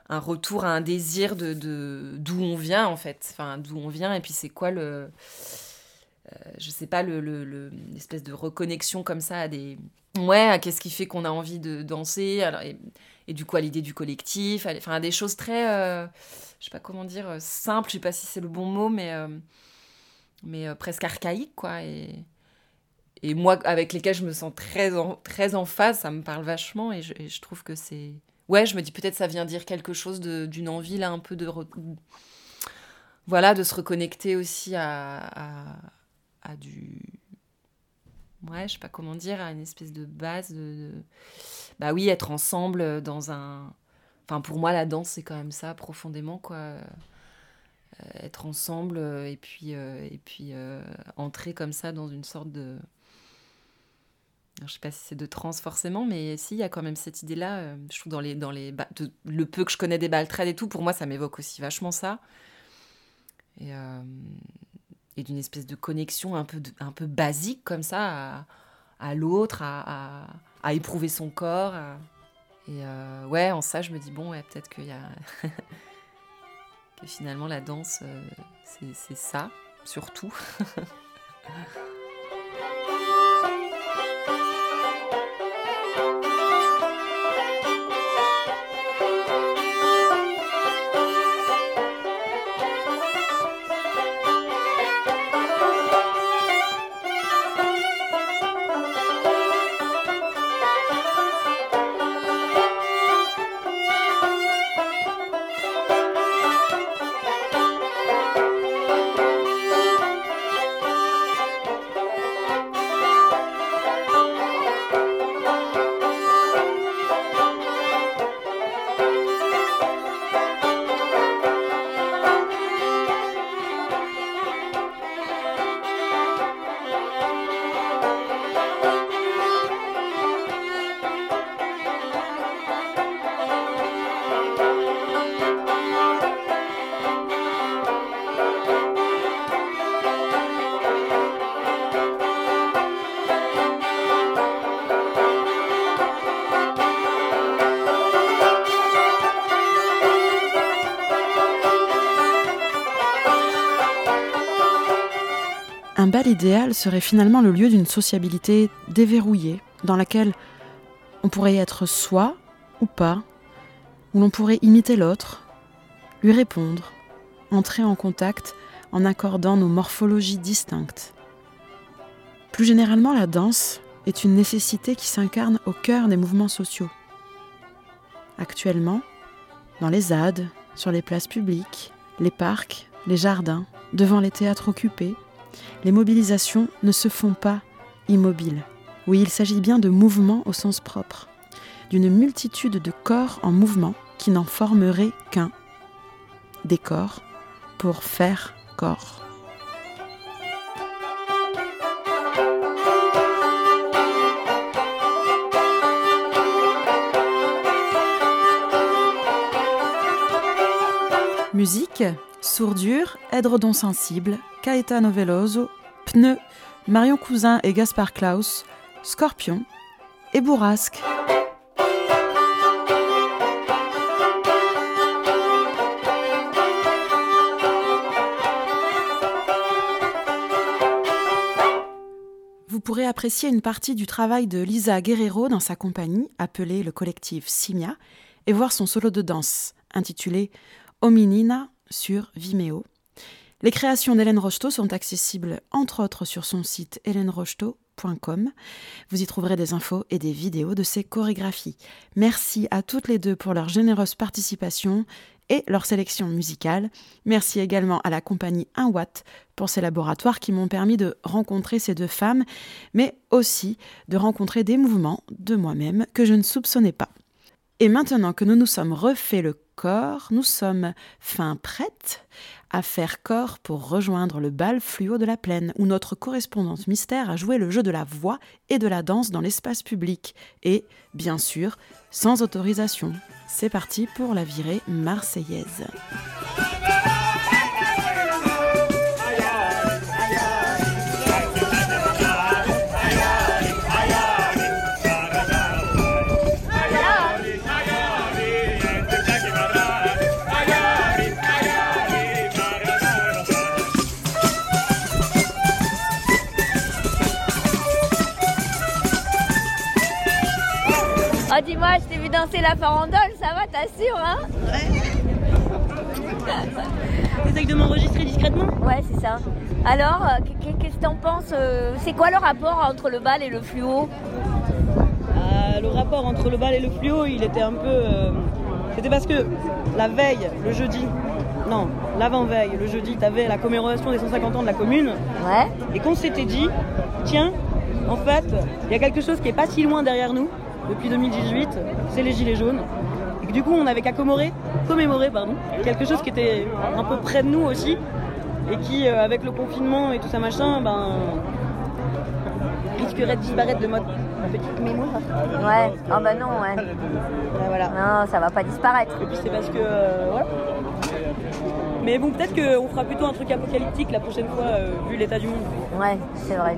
un retour à un désir de, d'où on vient en fait. Enfin, d'où on vient et puis c'est quoi le je sais pas, le, le- le- l'espèce de reconnexion comme ça à des. Ouais, à qu'est-ce qui fait qu'on a envie de danser, alors, et du coup à l'idée du collectif, à, enfin des choses très. euh, je sais pas comment dire, euh, simples, je sais pas si c'est le bon mot, mais, euh, mais euh, presque archaïques, quoi. Et, et moi, avec lesquels je me sens très en, très en phase, ça me parle vachement et je, trouve que c'est. Ouais, je me dis peut-être ça vient dire quelque chose d'une envie, là, un peu de. Voilà, de se reconnecter aussi à, à, à du. Ouais, je sais pas comment dire, à une espèce de base de. Bah oui, être ensemble dans un. Enfin, pour moi, la danse, c'est quand même ça, profondément, quoi. Euh, être ensemble euh, et puis, euh, et puis entrer comme ça dans une sorte de. Alors, je sais pas si c'est de trance forcément, mais si, il y a quand même cette idée-là. euh, je trouve dans les. Dans les le peu que je connais des baltrades et tout, pour moi, ça m'évoque aussi vachement ça. Et. Et d'une espèce de connexion un peu, un peu basique comme ça à, l'autre, à, éprouver son corps. Et euh, ouais, en ça, je me dis, bon, peut-être qu'il y a. que finalement, la danse, euh, c'est ça, surtout. Un bal idéal serait finalement le lieu d'une sociabilité déverrouillée, dans laquelle on pourrait être soi ou pas, où l'on pourrait imiter l'autre, lui répondre, entrer en contact en accordant nos morphologies distinctes. Plus généralement, la danse est une nécessité qui s'incarne au cœur des mouvements sociaux. Actuellement, dans les ZAD, sur les places publiques, les parcs, les jardins, devant les théâtres occupés, les mobilisations ne se font pas immobiles. Oui, il s'agit bien de mouvements au sens propre, d'une multitude de corps en mouvement qui n'en formeraient qu'un. Des corps pour faire corps. Musique, Sourdure, Edredon Sensible, Caetano Veloso, Pneu, Marion Cousin et Gaspard Klaus, Scorpion, et bourrasque. Vous pourrez apprécier une partie du travail de Lisa Guerrero dans sa compagnie, appelée le collectif Simia, et voir son solo de danse, intitulé Hominina sur Vimeo. Les créations d'Hélène Rocheteau sont accessibles entre autres sur son site hélènerocheteau.com. Vous y trouverez des infos et des vidéos de ses chorégraphies. Merci à toutes les deux pour leur généreuse participation et leur sélection musicale. Merci également à la compagnie 1 Watt pour ces laboratoires qui m'ont permis de rencontrer ces deux femmes, mais aussi de rencontrer des mouvements de moi-même que je ne soupçonnais pas. Et maintenant que nous nous sommes refait le corps, nous sommes fin prêtes à faire corps pour rejoindre le bal fluo de la plaine, où notre correspondante mystère a joué le jeu de la voix et de la danse dans l'espace public, et, bien sûr, sans autorisation. C'est parti pour la virée marseillaise. Danser la farandole, ça va, t'assures, hein T'essayes de m'enregistrer discrètement Ouais, c'est ça. Alors, euh, qu'est- qu'est-ce que t'en penses euh, C'est quoi le rapport entre le bal et le fluo? Euh, Le rapport entre le bal et le fluo, il était un peu. euh, C'était parce que la veille, le jeudi, non, l'avant-veille, le jeudi, t'avais la commémoration des 150 ans de la commune, Ouais. et qu'on s'était dit, tiens, en fait, il y a quelque chose qui est pas si loin derrière nous, depuis 2018, c'est les Gilets jaunes. Et que du coup, on avait qu'à commémorer, commémorer pardon, quelque chose qui était un peu près de nous aussi, et qui, euh, avec le confinement et tout ça machin, ben, risquerait de disparaître de notre petite mémoire. Ouais. Oh bah non, ouais. Ouais, voilà. Non, ça va pas disparaître. Et puis c'est parce que. euh, voilà. Mais bon, peut-être qu'on fera plutôt un truc apocalyptique la prochaine fois, euh, vu l'état du monde. Ouais, c'est vrai.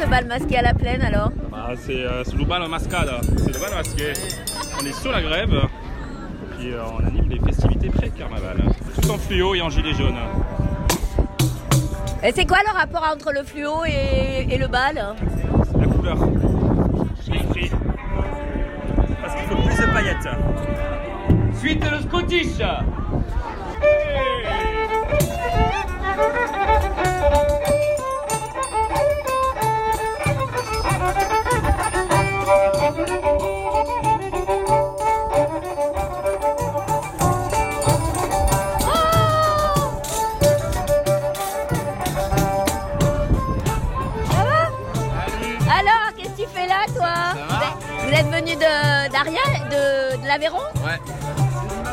Ce bal masqué à la plaine alors? Bah, c'est euh, c'est le bal mascade, c'est le bal masqué. On est sur la grève, puis euh, on anime les festivités pré-carnaval. Tout en fluo et en gilet jaune. Et c'est quoi le rapport entre le fluo et, et le bal? La couleur, l'esprit. Parce qu'il faut plus de paillettes. Suite le Scottish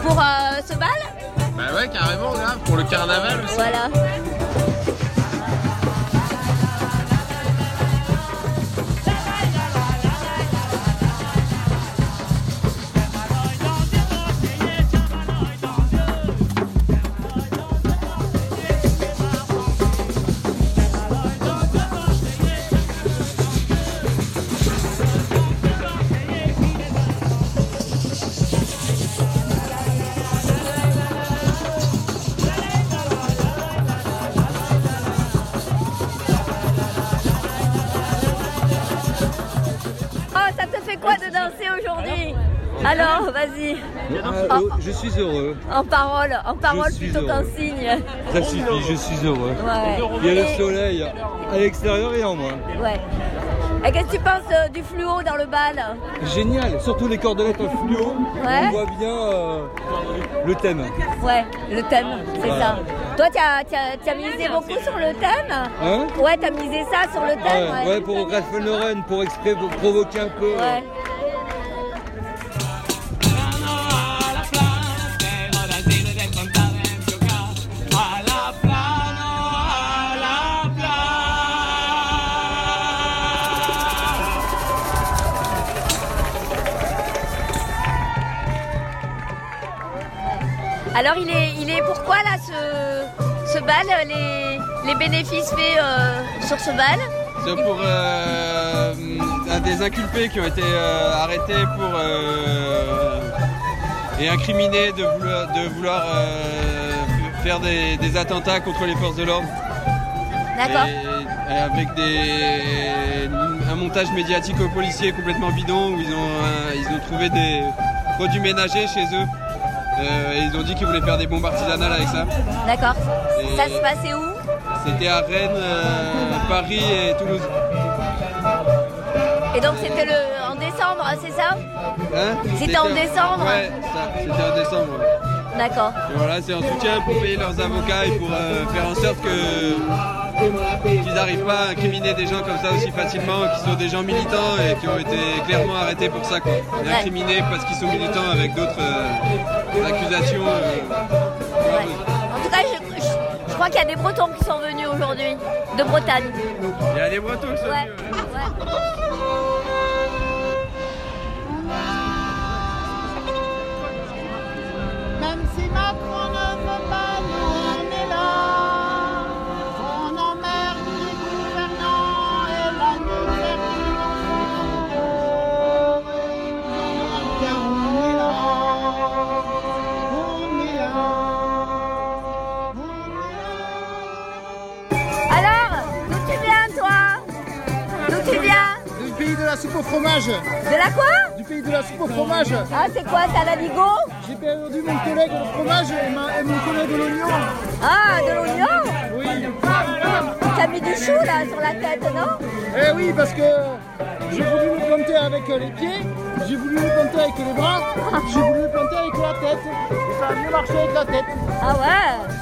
Pour euh, ce bal? Bah ouais, carrément, grave, pour le carnaval aussi. Voilà. Je suis heureux. En parole, en parole suis plutôt qu'en signe. Ça suffit, je suis heureux. Ouais. Il y a le soleil à l'extérieur et en moi. Ouais. Et qu'est-ce que tu penses euh, du fluo dans le bal Génial, surtout les cordelettes en fluo. Ouais. On voit bien euh, le thème. Ouais, le thème, c'est Ouais. ça. Toi, tu as, t'as- t'as misé beaucoup sur le thème Hein Ouais, t'as misé ça sur le thème, ouais, ouais. ouais, pour Ralph Lauren, pour exprès, pour provoquer un peu. Ouais. Alors il est, il est pourquoi là ce, ce bal, les, les bénéfices faits euh, sur ce bal? C'est pour euh, des inculpés qui ont été euh, arrêtés pour et incriminés de vouloir, de vouloir faire des, des attentats contre les forces de l'ordre. D'accord. Avec des, un montage médiatique aux policiers complètement bidon où ils ont, ils ont trouvé des produits ménagers chez eux. Euh, et ils ont dit qu'ils voulaient faire des bombes artisanales avec ça. D'accord. Ça se passait où C'était à Rennes, euh, Paris et Toulouse. Et donc c'était le en décembre, c'est ça Hein C'était en décembre Ouais, ça, c'était en décembre. D'accord. Et voilà, c'est en soutien pour payer leurs avocats et pour euh, faire en sorte que qu'ils n'arrivent pas à incriminer des gens comme ça aussi facilement, qui sont des gens militants et qui ont été clairement arrêtés pour ça, quoi. Et incriminés parce qu'ils sont militants avec d'autres euh, accusations. euh, En tout cas, je, je- je crois qu'il y a des Bretons qui sont venus aujourd'hui, de Bretagne. Il y a des Bretons qui sont Ouais, venus, ouais. Même la quoi Du pays de la soupe au fromage. Ah, c'est quoi ça, la Ligo J'ai perdu mon collègue au fromage et, ma- et mon collègue au l'oignon. Ah, de l'oignon Oui. T'as mis du chou là sur la tête, non Eh oui, parce que j'ai voulu le planter avec les pieds, j'ai voulu le planter avec les bras, j'ai voulu le planter avec la tête. Et ça a mieux marché avec la tête. Ah ouais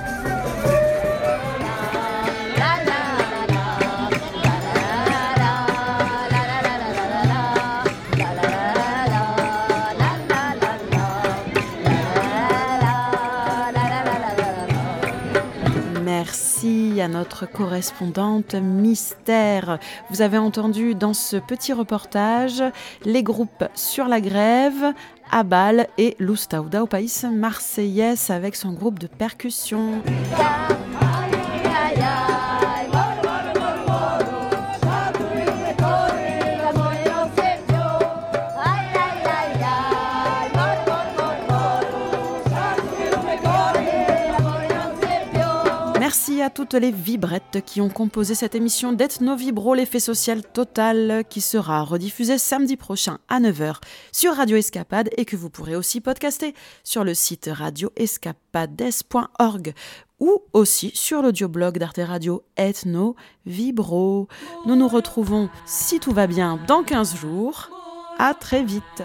à notre correspondante mystère. Vous avez entendu dans ce petit reportage les groupes sur la grève, Abal et Lustauda au pays marseillais avec son groupe de percussion. À toutes les vibrettes qui ont composé cette émission d'Ethno Vibro, l'effet social total, qui sera rediffusée samedi prochain à 9h sur Radio Escapade et que vous pourrez aussi podcaster sur le site radioescapades.org ou aussi sur l'audioblog d'Arte Radio Ethno Vibro. Nous nous retrouvons, si tout va bien, dans 15 jours. À très vite.